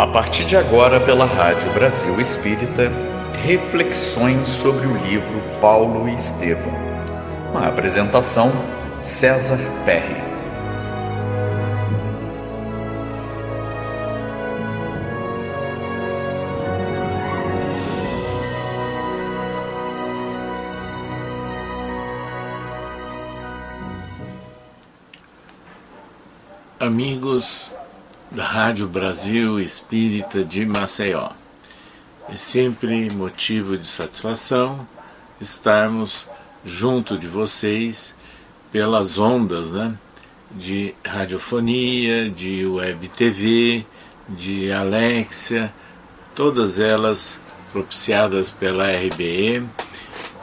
A partir de agora, pela Rádio Brasil Espírita, reflexões sobre o livro Paulo e Estevão. Uma apresentação César Perry. Amigos da Rádio Brasil Espírita de Maceió, é sempre motivo de satisfação estarmos junto de vocês pelas ondas né, de radiofonia, de web TV, de Alexia, todas elas propiciadas pela RBE,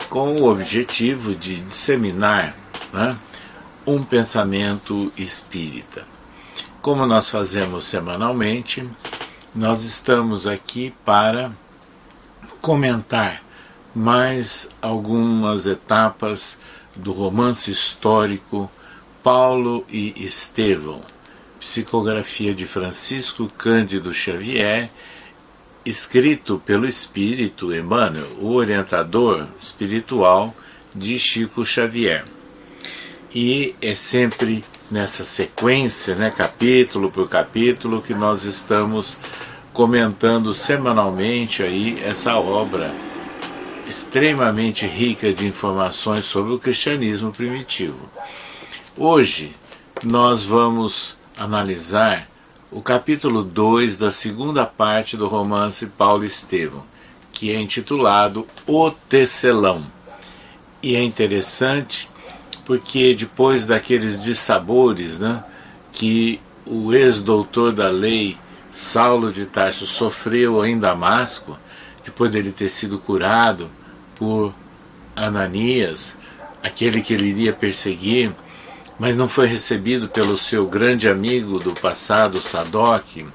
com o objetivo de disseminar né, um pensamento espírita. Como nós fazemos semanalmente, nós estamos aqui para comentar mais algumas etapas do romance histórico Paulo e Estevão, psicografia de Francisco Cândido Xavier, escrito pelo espírito Emmanuel, o orientador espiritual de Chico Xavier. E é sempre nessa sequência, né, capítulo por capítulo, que nós estamos comentando semanalmente aí essa obra extremamente rica de informações sobre o cristianismo primitivo. Hoje nós vamos analisar o capítulo 2 da segunda parte do romance Paulo Estevão, que é intitulado O Tecelão. E é interessante porque depois daqueles dissabores né, que o ex-doutor da lei Saulo de Tarso sofreu em Damasco, depois dele ter sido curado por Ananias, aquele que ele iria perseguir, mas não foi recebido pelo seu grande amigo do passado, Sadoc,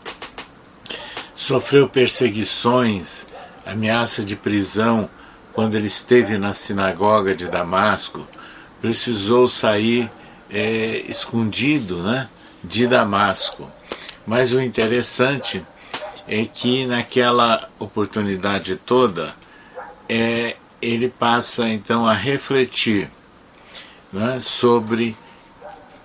sofreu perseguições, ameaça de prisão quando ele esteve na sinagoga de Damasco precisou sair é, escondido né, de Damasco. Mas o interessante é que naquela oportunidade toda é, ele passa então a refletir né, sobre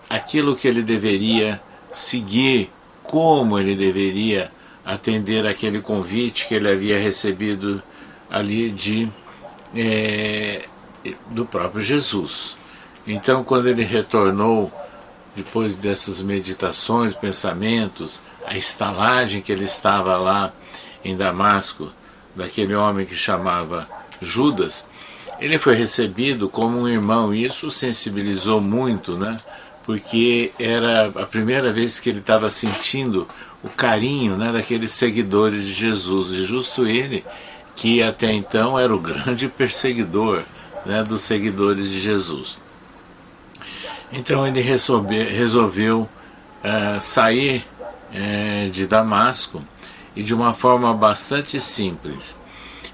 aquilo que ele deveria seguir, como ele deveria atender aquele convite que ele havia recebido ali de é, do próprio Jesus. Então, quando ele retornou, depois dessas meditações, pensamentos, a estalagem que ele estava lá em Damasco, daquele homem que chamava Judas, ele foi recebido como um irmão. E isso sensibilizou muito, né? Porque era a primeira vez que ele estava sentindo o carinho né, daqueles seguidores de Jesus. E justo ele, que até então era o grande perseguidor né, dos seguidores de Jesus. Então ele resolve, resolveu é, sair é, de Damasco e de uma forma bastante simples.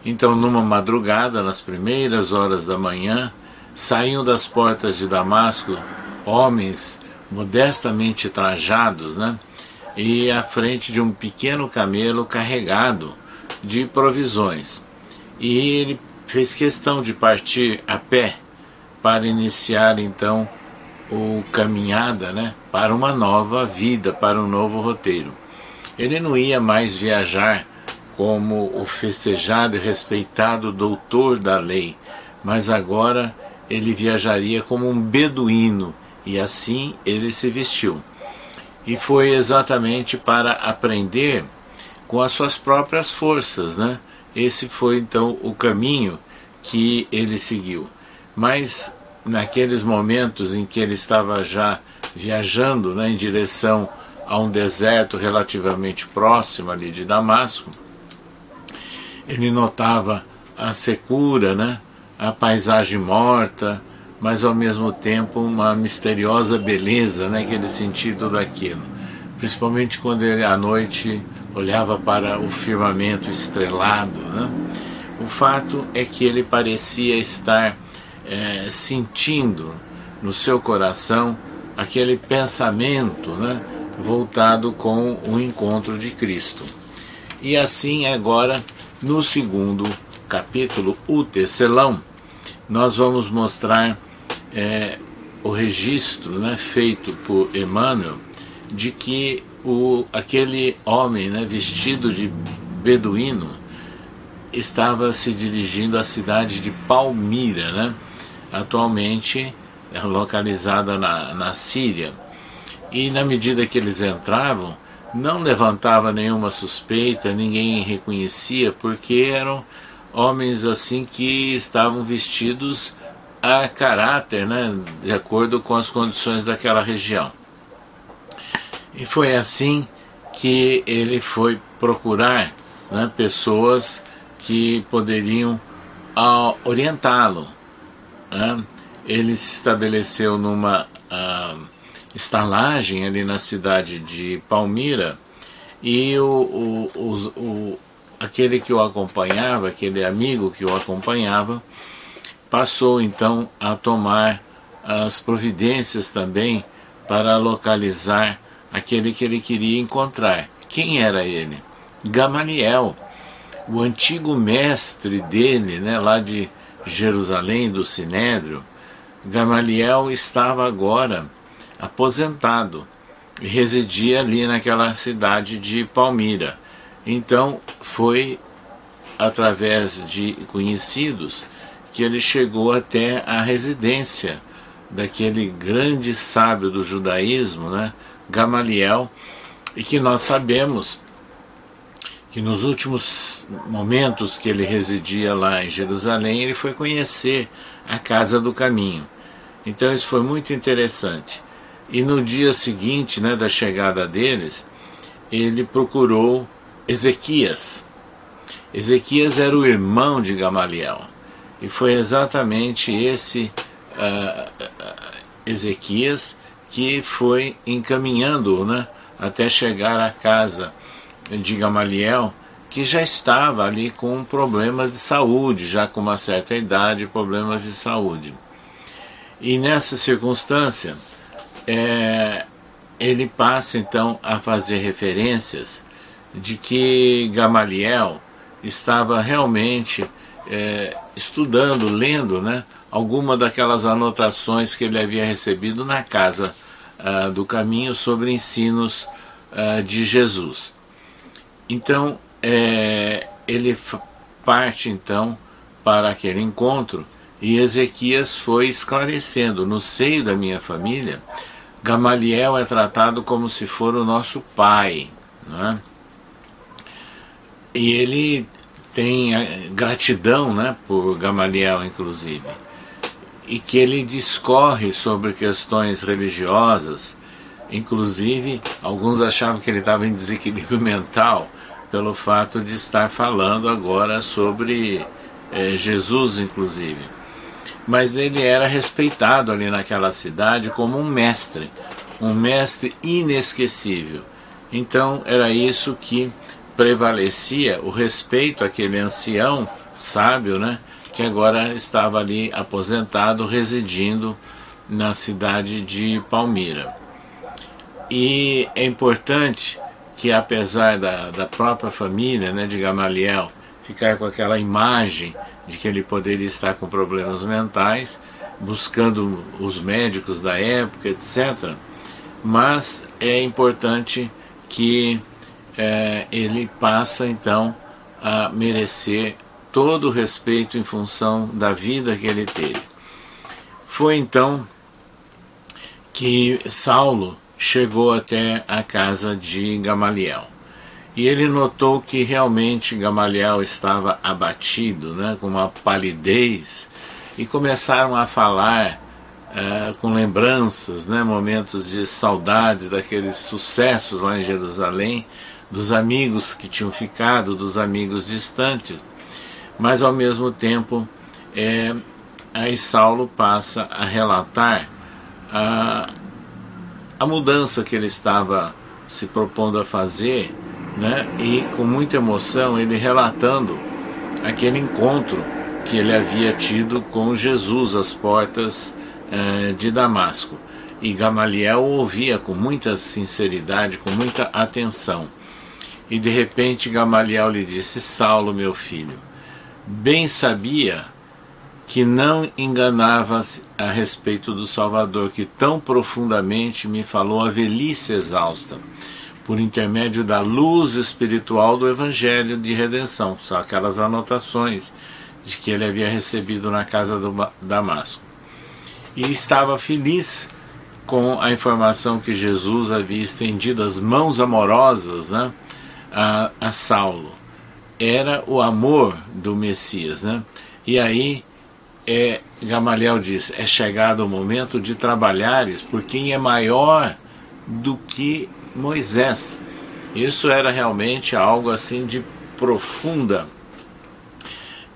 Então, numa madrugada, nas primeiras horas da manhã, saíam das portas de Damasco homens modestamente trajados, né? E à frente de um pequeno camelo carregado de provisões. E ele fez questão de partir a pé para iniciar então o caminhada né, para uma nova vida, para um novo roteiro. Ele não ia mais viajar como o festejado e respeitado doutor da lei, mas agora ele viajaria como um beduíno e assim ele se vestiu. E foi exatamente para aprender com as suas próprias forças, né? Esse foi então o caminho que ele seguiu. Mas naqueles momentos em que ele estava já viajando né, em direção a um deserto relativamente próximo ali de Damasco, ele notava a secura, né, a paisagem morta, mas ao mesmo tempo uma misteriosa beleza né, sentia tudo aquilo. Principalmente quando ele à noite olhava para o firmamento estrelado. Né? O fato é que ele parecia estar é, sentindo no seu coração aquele pensamento né, voltado com o encontro de Cristo. E assim agora, no segundo capítulo, o tecelão, nós vamos mostrar é, o registro né, feito por Emmanuel de que o, aquele homem né, vestido de beduíno estava se dirigindo à cidade de Palmira, né, atualmente localizada na, na Síria. E na medida que eles entravam, não levantava nenhuma suspeita, ninguém reconhecia, porque eram homens assim que estavam vestidos a caráter, né, de acordo com as condições daquela região. E foi assim que ele foi procurar né, pessoas que poderiam uh, orientá-lo. Né? Ele se estabeleceu numa uh, estalagem ali na cidade de Palmira e o, o, o, aquele que o acompanhava, aquele amigo que o acompanhava, passou então a tomar as providências também para localizar aquele que ele queria encontrar. Quem era ele? Gamaliel, o antigo mestre dele, né, lá de Jerusalém, do Sinédrio. Gamaliel estava agora aposentado e residia ali naquela cidade de Palmira. Então foi através de conhecidos que ele chegou até a residência daquele grande sábio do judaísmo, né, Gamaliel, e que nós sabemos que nos últimos momentos que ele residia lá em Jerusalém, ele foi conhecer a Casa do Caminho. Então isso foi muito interessante. E no dia seguinte né, da chegada deles, ele procurou Ezequias. Ezequias era o irmão de Gamaliel. E foi exatamente esse uh, Ezequias que foi encaminhando né, até chegar à casa de Gamaliel, que já estava ali com problemas de saúde, já com uma certa idade, problemas de saúde. E nessa circunstância, é, ele passa então a fazer referências de que Gamaliel estava realmente é, estudando, lendo, né, alguma daquelas anotações que ele havia recebido na casa uh, do caminho sobre ensinos uh, de Jesus. Então é, ele parte então para aquele encontro e Ezequias foi esclarecendo no seio da minha família Gamaliel é tratado como se for o nosso pai. Né? E ele tem eh, gratidão né, por Gamaliel, inclusive. E que ele discorre sobre questões religiosas. Inclusive, alguns achavam que ele estava em desequilíbrio mental pelo fato de estar falando agora sobre eh, Jesus, inclusive mas ele era respeitado ali naquela cidade como um mestre, um mestre inesquecível. Então era isso que prevalecia, o respeito àquele ancião sábio, né, que agora estava ali aposentado, residindo na cidade de Palmira. E é importante que, apesar da, da própria família né, de Gamaliel ficar com aquela imagem de que ele poderia estar com problemas mentais, buscando os médicos da época, etc. Mas é importante que é, ele passa então a merecer todo o respeito em função da vida que ele teve. Foi então que Saulo chegou até a casa de Gamaliel. E ele notou que realmente Gamaliel estava abatido, né, com uma palidez, e começaram a falar uh, com lembranças, né, momentos de saudades daqueles sucessos lá em Jerusalém, dos amigos que tinham ficado, dos amigos distantes. Mas ao mesmo tempo, é, aí Saulo passa a relatar a, a mudança que ele estava se propondo a fazer né? e com muita emoção ele relatando aquele encontro que ele havia tido com Jesus às portas eh, de Damasco. E Gamaliel ouvia com muita sinceridade, com muita atenção. e de repente Gamaliel lhe disse: Saulo, meu filho, bem sabia que não enganava a respeito do Salvador, que tão profundamente me falou a velhice exausta, por intermédio da luz espiritual do Evangelho de redenção, só aquelas anotações de que ele havia recebido na casa do Damasco. E estava feliz com a informação que Jesus havia estendido as mãos amorosas né, a, a Saulo. Era o amor do Messias. Né? E aí é, Gamaliel diz: é chegado o momento de trabalhares por quem é maior do que Moisés. Isso era realmente algo assim de profunda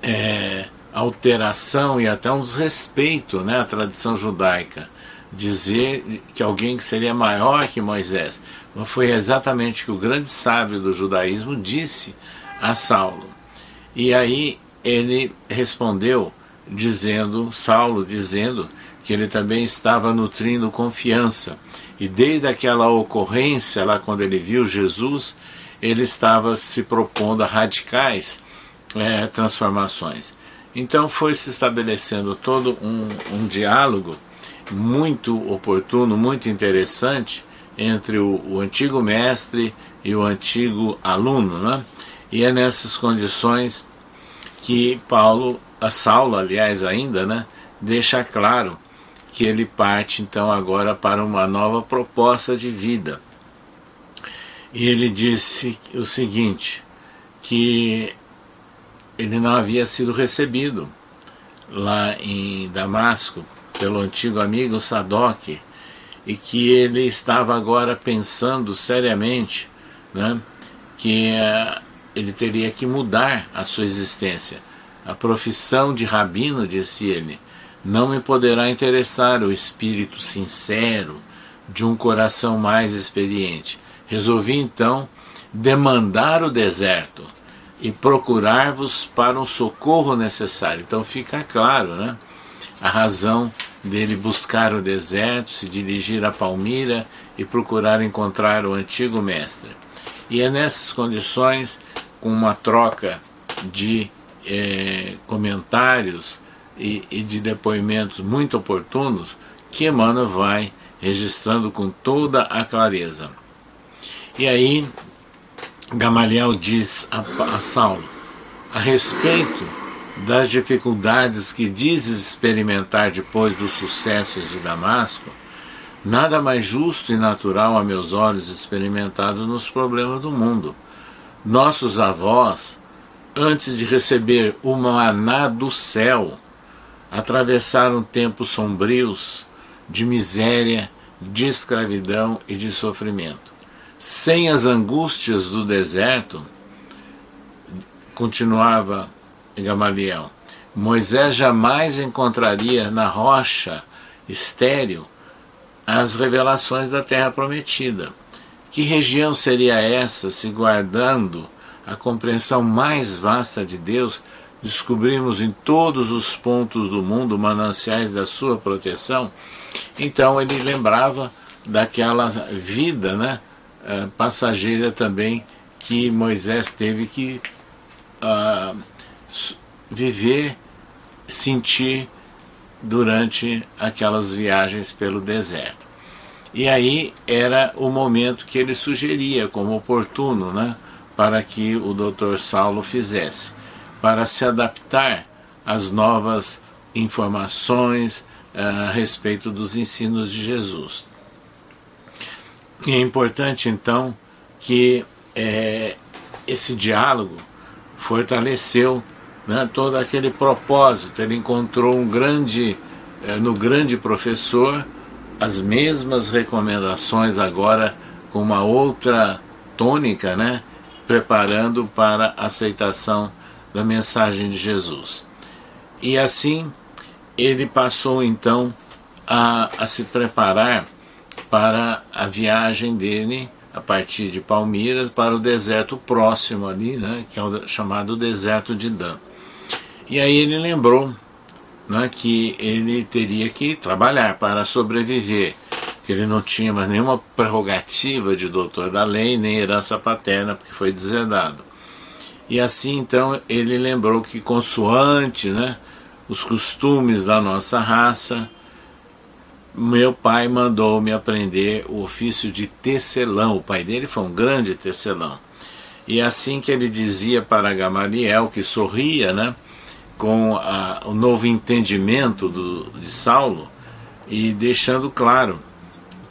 é, alteração e até um desrespeito né, à tradição judaica. Dizer que alguém que seria maior que Moisés. Mas foi exatamente o que o grande sábio do judaísmo disse a Saulo. E aí ele respondeu dizendo, Saulo dizendo, que ele também estava nutrindo confiança. E desde aquela ocorrência, lá quando ele viu Jesus, ele estava se propondo a radicais é, transformações. Então foi se estabelecendo todo um, um diálogo muito oportuno, muito interessante entre o, o, antigo mestre e o antigo aluno, né? E é nessas condições que Paulo a Saulo, aliás, ainda, né, deixa claro que ele parte então agora para uma nova proposta de vida. E ele disse o seguinte, que ele não havia sido recebido lá em Damasco pelo antigo amigo Sadoc e que ele estava agora pensando seriamente né, que uh, ele teria que mudar a sua existência a profissão de rabino, disse ele, não me poderá interessar o espírito sincero de um coração mais experiente. Resolvi então demandar o deserto e procurar-vos para um socorro necessário. Então fica claro, né? A razão dele buscar o deserto, se dirigir a Palmira e procurar encontrar o antigo mestre. E é nessas condições, com uma troca de é, comentários e, e, de depoimentos muito oportunos que Emmanuel vai registrando com toda a clareza. E aí, Gamaliel diz a, a Saulo a respeito das dificuldades que dizes experimentar depois dos sucessos de Damasco, nada mais justo e natural a meus olhos experimentados nos problemas do mundo. Nossos avós antes de receber o maná do céu, atravessaram tempos sombrios de miséria, de escravidão e de sofrimento. Sem as angústias do deserto, continuava Gamaliel, Moisés jamais encontraria na rocha estéril as revelações da terra prometida. Que região seria essa se guardando a compreensão mais vasta de Deus, descobrimos em todos os pontos do mundo mananciais da sua proteção, então ele lembrava daquela vida né, eh, passageira também que Moisés teve que uh, viver, sentir durante aquelas viagens pelo deserto. E aí era o momento que ele sugeria como oportuno, né? Para que o Dr. Saulo fizesse, para se adaptar às novas informações uh, a respeito dos ensinos de Jesus. E é importante então que é, esse diálogo fortaleceu né, todo aquele propósito. Ele encontrou um grande, é, no grande professor as mesmas recomendações agora com uma outra tônica, né? Preparando para a aceitação da mensagem de Jesus. E assim ele passou então a, a se preparar para a viagem dele a partir de Palmeiras para o deserto próximo ali, né, que é o chamado deserto de Dan. E aí ele lembrou né, que ele teria que trabalhar para sobreviver, que ele não tinha mais nenhuma prerrogativa de doutor da lei, nem herança paterna, porque foi deserdado. E assim então ele lembrou que, consoante né, os costumes da nossa raça, meu pai mandou-me aprender o ofício de tecelão. O pai dele foi um grande tecelão. E assim que ele dizia para Gamaliel, que sorria né, com a, o novo entendimento do, de Saulo, e deixando claro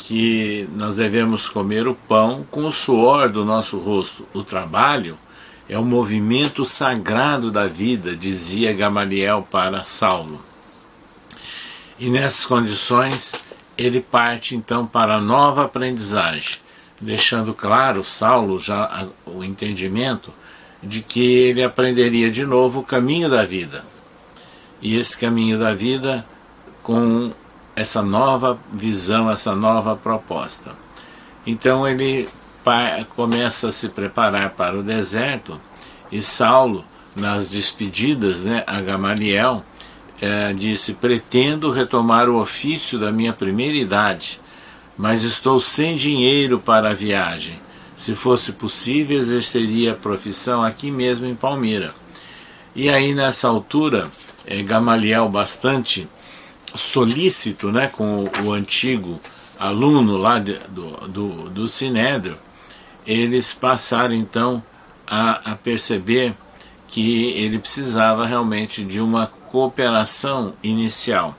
que nós devemos comer o pão com o suor do nosso rosto. O trabalho é o movimento sagrado da vida, dizia Gamaliel para Saulo. E nessas condições, ele parte então para a nova aprendizagem, deixando claro, Saulo, já o entendimento de que ele aprenderia de novo o caminho da vida. E esse caminho da vida com essa nova visão, essa nova proposta. Então ele começa a se preparar para o deserto e Saulo, nas despedidas né, a Gamaliel, é, disse: Pretendo retomar o ofício da minha primeira idade, mas estou sem dinheiro para a viagem. Se fosse possível, exerceria a profissão aqui mesmo em Palmira. E aí, nessa altura, é, Gamaliel, bastante solícito né, com o, antigo aluno lá de, do, do, do Sinédrio, eles passaram então a, a perceber que ele precisava realmente de uma cooperação inicial.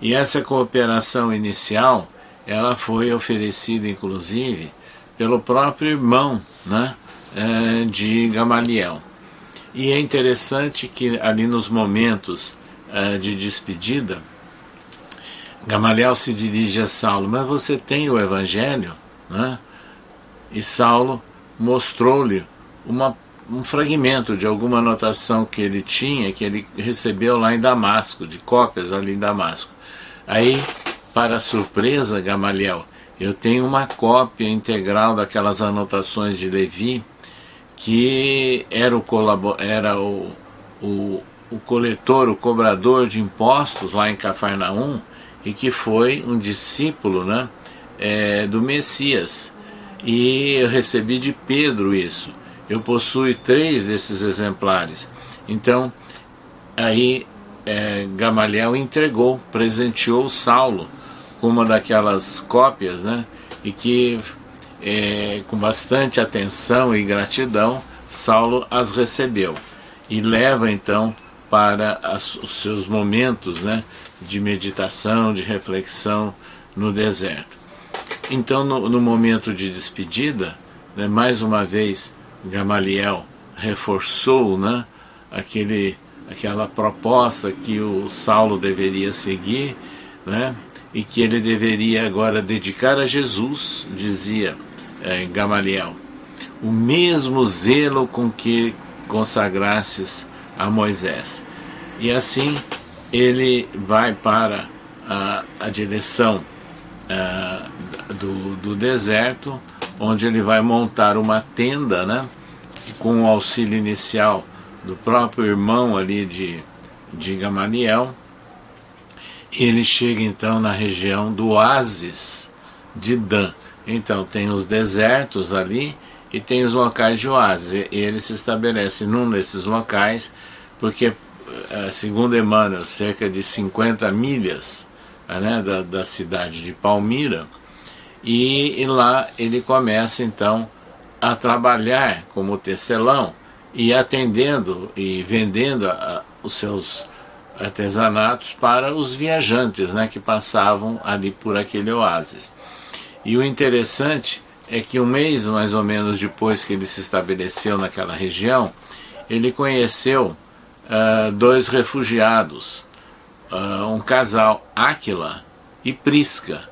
E essa cooperação inicial, ela foi oferecida inclusive pelo próprio irmão né, é, de Gamaliel. E é interessante que ali nos momentos é, de despedida, Gamaliel se dirige a Saulo, mas você tem o Evangelho? Né? E Saulo mostrou-lhe um fragmento de alguma anotação que ele tinha, que ele recebeu lá em Damasco, de cópias ali em Damasco. Aí, para surpresa, Gamaliel, eu tenho uma cópia integral daquelas anotações de Levi, que era o, era o, o, o coletor, o cobrador de impostos lá em Cafarnaum, e que foi um discípulo né, é, do Messias. E eu recebi de Pedro isso eu possuo três desses exemplares. Então, aí é, Gamaliel entregou, presenteou Saulo com uma daquelas cópias, né? E que é, com bastante atenção e gratidão, Saulo as recebeu e leva então para as, os seus momentos né, de meditação, de reflexão no deserto. Então, no, no momento de despedida, né, mais uma vez Gamaliel reforçou né, aquele, aquela proposta que o Saulo deveria seguir né, e que ele deveria agora dedicar a Jesus, dizia é, Gamaliel, o mesmo zelo com que consagrastes a Moisés. E assim ele vai para a, a direção a, do, do deserto, onde ele vai montar uma tenda, né? com o auxílio inicial do próprio irmão ali de, de Gamaliel, ele chega então na região do oásis de Dan. Então tem os desertos ali e tem os locais de oásis. E ele se estabelece num desses locais, porque, eh, segundo Emmanuel, cerca de 50 milhas né, da, da cidade de Palmira, e, e lá ele começa então a trabalhar como tecelão e atendendo e vendendo a, os seus artesanatos para os viajantes né, que passavam ali por aquele oásis. E o interessante é que um mês mais ou menos depois que ele se estabeleceu naquela região, ele conheceu uh, dois refugiados, uh, um casal, Áquila e Prisca,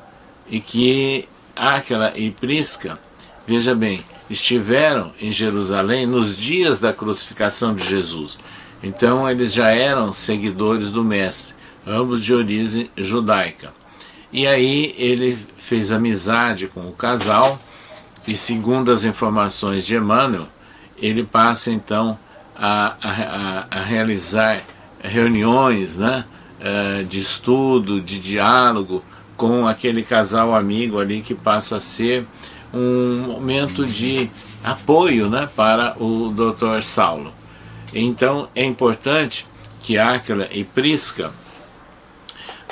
e que Áquila e Prisca, veja bem, estiveram em Jerusalém nos dias da crucificação de Jesus. Então eles já eram seguidores do Mestre, ambos de origem judaica. E aí ele fez amizade com o casal e, segundo as informações de Emmanuel, ele passa então a, a, a realizar reuniões né, eh, de estudo, de diálogo com aquele casal amigo ali que passa a ser um momento de apoio né, para o Dr. Saulo. Então é importante que Áquila e Prisca,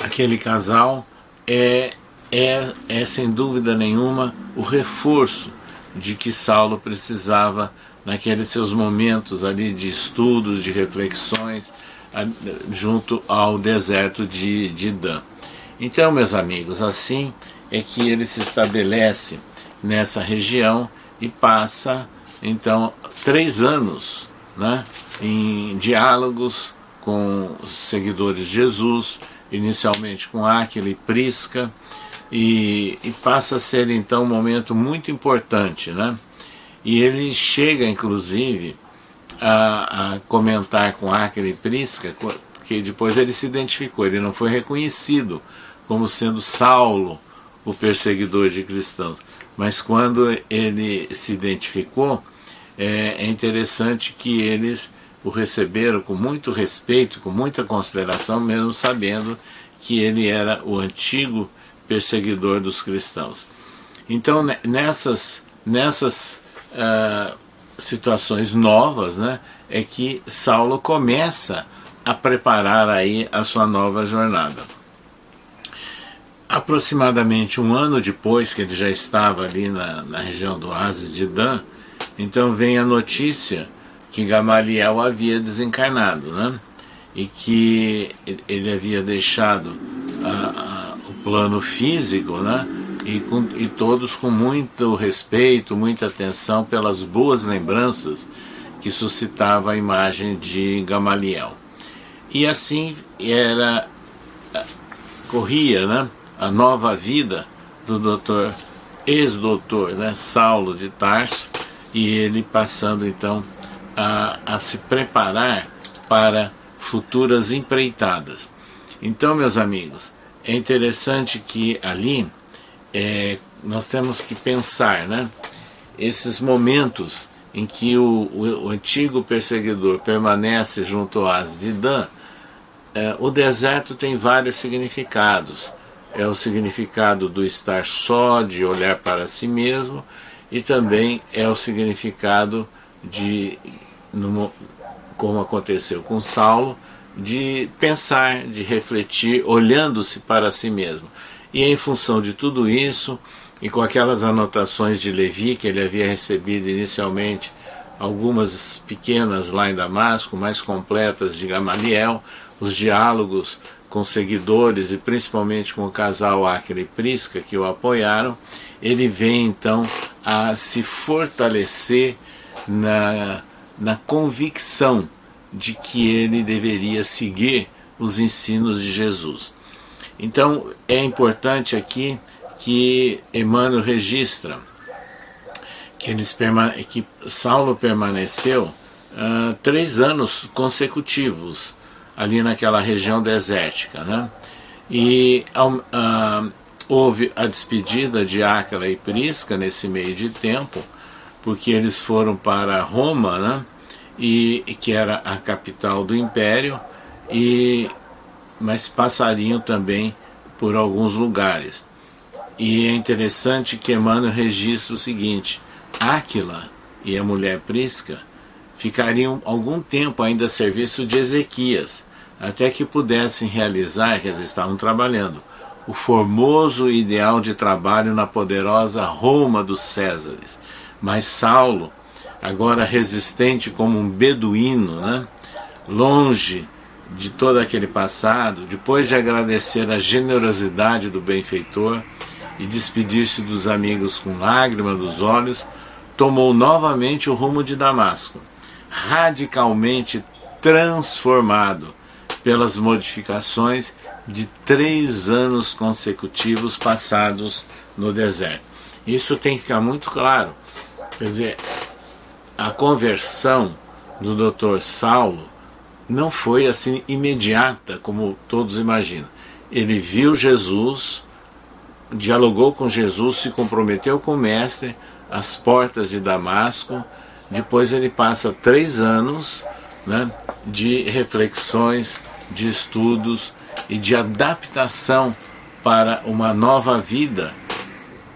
aquele casal, é, é, é sem dúvida nenhuma o reforço de que Saulo precisava naqueles seus momentos ali de estudos, de reflexões, junto ao deserto de, de Dan. Então, meus amigos, assim é que ele se estabelece nessa região e passa, então, três anos né, em diálogos com os seguidores de Jesus, inicialmente com Áquila e Prisca, e, e, passa a ser então um momento muito importante, né? E ele chega, inclusive, a, a comentar com Áquila e Prisca, que depois ele se identificou, ele não foi reconhecido como sendo Saulo, o perseguidor de cristãos. Mas quando ele se identificou, é, é interessante que eles o receberam com muito respeito, com muita consideração, mesmo sabendo que ele era o antigo perseguidor dos cristãos. Então, nessas, nessas uh, situações novas, né, é que Saulo começa a preparar aí a sua nova jornada. Aproximadamente um ano depois que ele já estava ali na, na região do oásis de Dan, então vem a notícia que Gamaliel havia desencarnado, né? E que ele havia deixado a, a, plano físico, né? E, com, e todos com muito respeito, muita atenção pelas boas lembranças que suscitava a imagem de Gamaliel. E assim era corria, né? A nova vida do doutor ex-doutor, né, Saulo de Tarso, e ele passando então a, a se preparar para futuras empreitadas. Então, meus amigos, é interessante que ali é, nós temos que pensar, né? Esses momentos em que o, o, o antigo perseguidor permanece junto a Zidane, é, o deserto tem vários significados. É o significado do estar só, de olhar para si mesmo, e também é o significado de, como aconteceu com Saulo, de pensar, de refletir, olhando-se para si mesmo. E em função de tudo isso, e com aquelas anotações de Levi que ele havia recebido inicialmente, algumas pequenas lá em Damasco, mais completas de Gamaliel, os diálogos com seguidores e principalmente com o casal Acre e Prisca que o apoiaram, ele vem então a se fortalecer na, na convicção de que ele deveria seguir os ensinos de Jesus. Então é importante aqui que Emmanuel registra que, eles que Saulo permaneceu uh, três anos consecutivos ali naquela região desértica, né? E uh, houve a despedida de Áquila e Prisca nesse meio de tempo, porque eles foram para Roma, né? E que era a capital do império, e mas passariam também por alguns lugares. E é interessante que Emmanuel registra o seguinte: Áquila e a mulher Prisca ficariam algum tempo ainda a serviço de Ezequias, até que pudessem realizar, que eles estavam trabalhando, o formoso ideal de trabalho na poderosa Roma dos Césares. Mas Saulo, agora resistente como um beduíno, né? longe de todo aquele passado, depois de agradecer a generosidade do benfeitor e despedir-se dos amigos com lágrimas nos olhos, tomou novamente o rumo de Damasco, radicalmente transformado pelas modificações de três anos consecutivos passados no deserto. Isso tem que ficar muito claro. Quer dizer, a conversão do Dr. Saulo não foi assim imediata como todos imaginam. Ele viu Jesus, dialogou com Jesus, se comprometeu com o Mestre às portas de Damasco. Depois ele passa três anos né, de reflexões, de estudos e de adaptação para uma nova vida,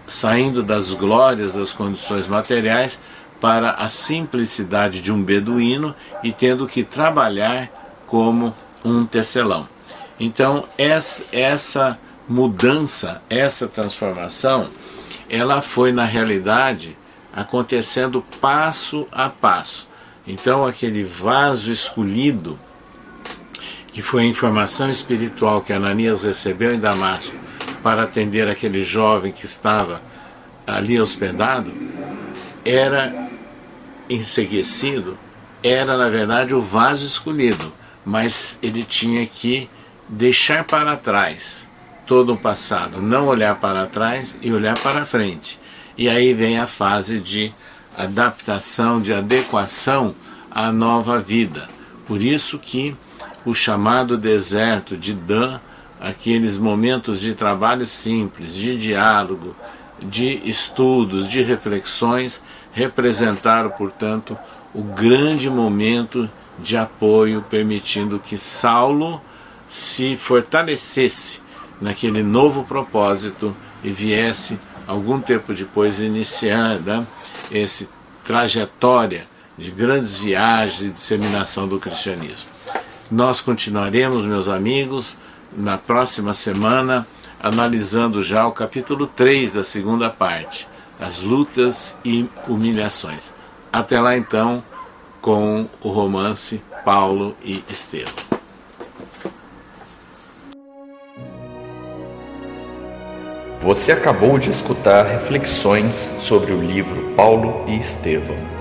saindo das glórias das condições materiais para a simplicidade de um beduíno e tendo que trabalhar como um tecelão. Então, essa mudança, essa transformação, ela foi na realidade acontecendo passo a passo. Então, aquele vaso escolhido, que foi a informação espiritual que Ananias recebeu em Damasco para atender aquele jovem que estava ali hospedado, era enseguecido, era na verdade o vaso escolhido, mas ele tinha que deixar para trás todo o passado, não olhar para trás e olhar para frente. E aí vem a fase de adaptação, de adequação à nova vida. Por isso que o chamado deserto de Dan, aqueles momentos de trabalho simples, de diálogo, de estudos, de reflexões, representaram, portanto, o grande momento de apoio, permitindo que Saulo se fortalecesse naquele novo propósito e viesse algum tempo depois iniciar né, essa trajetória de grandes viagens e disseminação do cristianismo. Nós continuaremos, meus amigos, na próxima semana, analisando já o capítulo 3 da segunda parte, as lutas e humilhações. Até lá então, com o romance Paulo e Estevão. Você acabou de escutar reflexões sobre o livro Paulo e Estevão